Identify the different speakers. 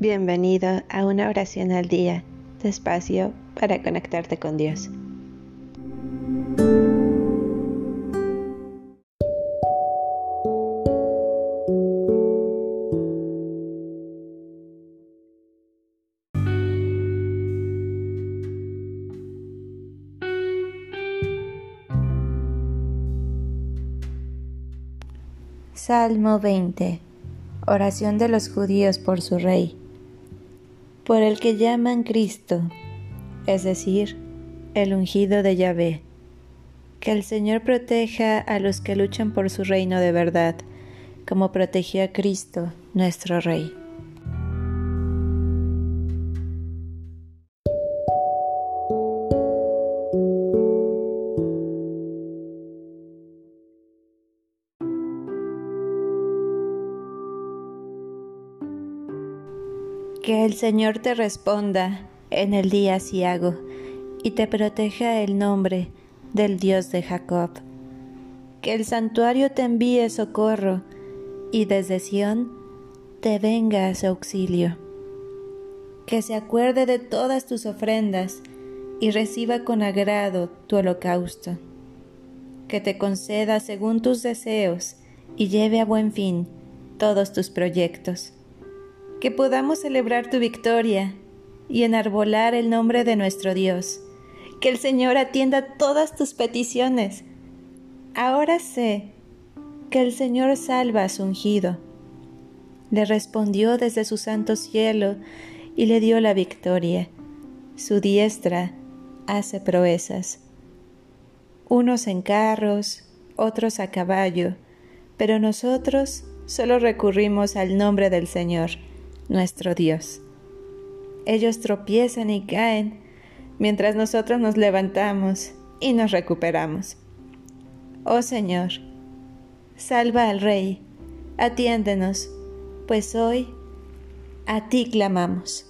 Speaker 1: Bienvenido a una oración al día, despacio para conectarte con Dios.
Speaker 2: Salmo 20 Oración de los judíos por su rey por el que llaman Cristo, es decir, el ungido de Yahvé. Que el Señor proteja a los que luchan por su reino de verdad, como protegió a Cristo, nuestro Rey. Que el Señor te responda en el día ciago y te proteja el nombre del Dios de Jacob. Que el santuario te envíe socorro y desde Sión te venga a su auxilio. Que se acuerde de todas tus ofrendas y reciba con agrado tu holocausto. Que te conceda según tus deseos y lleve a buen fin todos tus proyectos que podamos celebrar tu victoria y enarbolar el nombre de nuestro Dios. Que el Señor atienda todas tus peticiones. Ahora sé que el Señor salva a su ungido. Le respondió desde su santo cielo y le dio la victoria. Su diestra hace proezas. Unos en carros, otros a caballo, pero nosotros solo recurrimos al nombre del Señor nuestro Dios. Ellos tropiezan y caen, mientras nosotros nos levantamos y nos recuperamos. Oh Señor, salva al Rey, atiéndenos, pues hoy a ti clamamos.